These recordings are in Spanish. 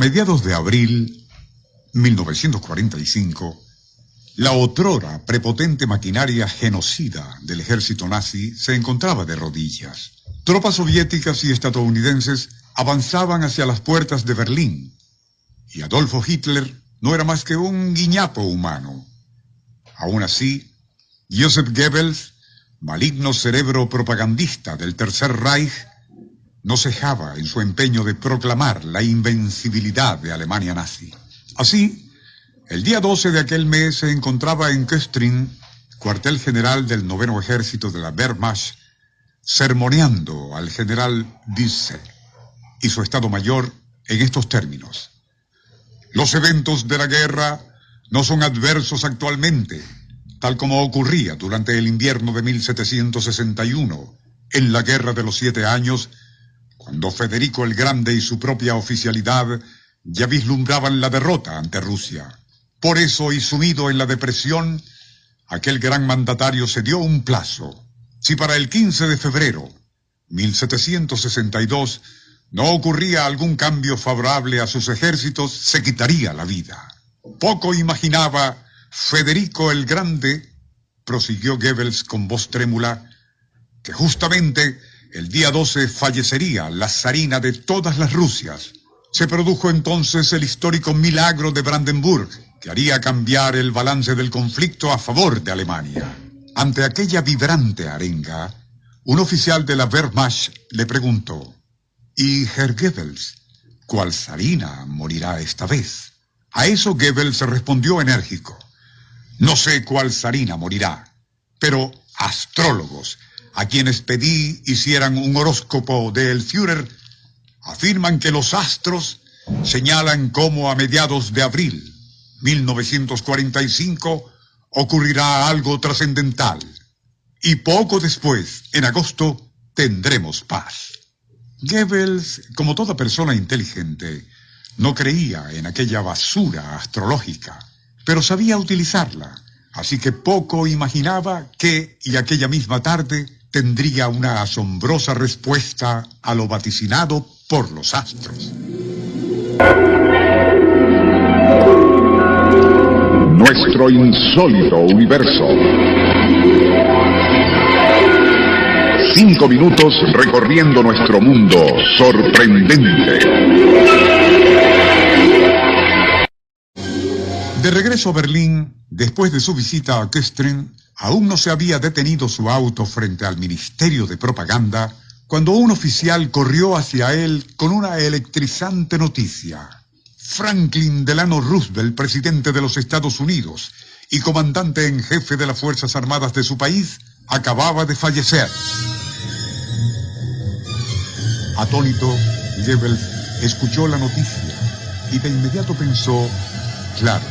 mediados de abril 1945, la otrora prepotente maquinaria genocida del ejército nazi se encontraba de rodillas. Tropas soviéticas y estadounidenses avanzaban hacia las puertas de Berlín y Adolfo Hitler no era más que un guiñapo humano. Aún así, Joseph Goebbels, maligno cerebro propagandista del Tercer Reich, no cejaba en su empeño de proclamar la invencibilidad de Alemania nazi. Así, el día 12 de aquel mes se encontraba en Köstrin, cuartel general del noveno ejército de la Wehrmacht, sermoneando al general Disse y su Estado Mayor en estos términos. Los eventos de la guerra no son adversos actualmente, tal como ocurría durante el invierno de 1761, en la Guerra de los Siete Años, cuando Federico el Grande y su propia oficialidad ya vislumbraban la derrota ante Rusia. Por eso, y sumido en la depresión, aquel gran mandatario se dio un plazo. Si para el 15 de febrero 1762 no ocurría algún cambio favorable a sus ejércitos, se quitaría la vida. Poco imaginaba Federico el Grande, prosiguió Goebbels con voz trémula, que justamente el día 12 fallecería la zarina de todas las Rusias. Se produjo entonces el histórico milagro de Brandenburg, que haría cambiar el balance del conflicto a favor de Alemania. Ante aquella vibrante arenga, un oficial de la Wehrmacht le preguntó, ¿Y Herr Goebbels, cuál zarina morirá esta vez? A eso Goebbels respondió enérgico, no sé cuál zarina morirá, pero astrólogos, a quienes pedí hicieran un horóscopo del Führer, afirman que los astros señalan cómo a mediados de abril 1945 ocurrirá algo trascendental y poco después, en agosto, tendremos paz. Goebbels, como toda persona inteligente, no creía en aquella basura astrológica, pero sabía utilizarla, así que poco imaginaba que, y aquella misma tarde, tendría una asombrosa respuesta a lo vaticinado por los astros. Nuestro insólito universo. Cinco minutos recorriendo nuestro mundo sorprendente. De regreso a Berlín, después de su visita a Köstrin, aún no se había detenido su auto frente al Ministerio de Propaganda cuando un oficial corrió hacia él con una electrizante noticia. Franklin Delano Roosevelt, presidente de los Estados Unidos y comandante en jefe de las Fuerzas Armadas de su país, acababa de fallecer. Atónito, Goebbels escuchó la noticia y de inmediato pensó, claro,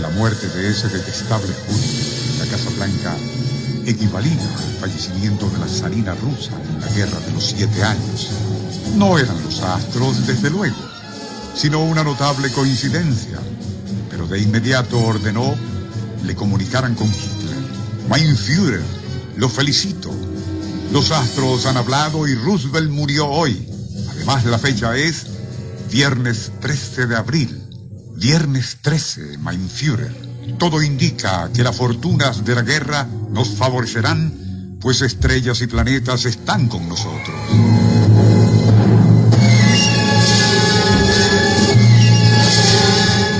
la muerte de ese detestable Julio en la Casa Blanca equivalía al fallecimiento de la zarina rusa en la Guerra de los Siete Años. No eran los astros, desde luego, sino una notable coincidencia, pero de inmediato ordenó le comunicaran con Hitler. Mein Führer, lo felicito. Los astros han hablado y Roosevelt murió hoy. Además, la fecha es viernes 13 de abril. Viernes 13, mein. Todo indica que las fortunas de la guerra nos favorecerán, pues estrellas y planetas están con nosotros.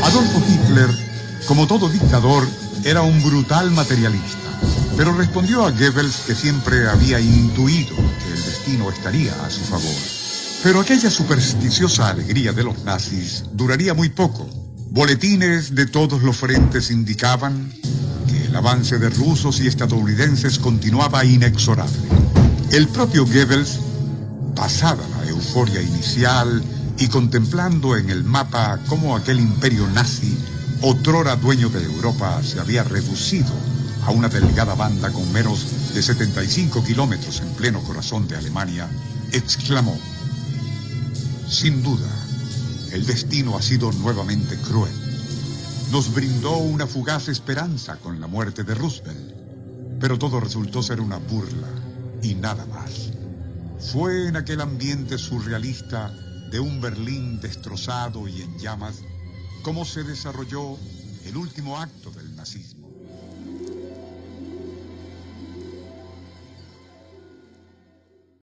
Adolfo Hitler, como todo dictador, era un brutal materialista, pero respondió a Goebbels que siempre había intuido que el destino estaría a su favor. Pero aquella supersticiosa alegría de los nazis duraría muy poco. Boletines de todos los frentes indicaban que el avance de rusos y estadounidenses continuaba inexorable. El propio Goebbels, pasada la euforia inicial y contemplando en el mapa cómo aquel imperio nazi, otrora dueño de Europa, se había reducido a una delgada banda con menos de 75 kilómetros en pleno corazón de Alemania, exclamó, sin duda, el destino ha sido nuevamente cruel. Nos brindó una fugaz esperanza con la muerte de Roosevelt, pero todo resultó ser una burla y nada más. Fue en aquel ambiente surrealista de un Berlín destrozado y en llamas, cómo se desarrolló el último acto del nazismo.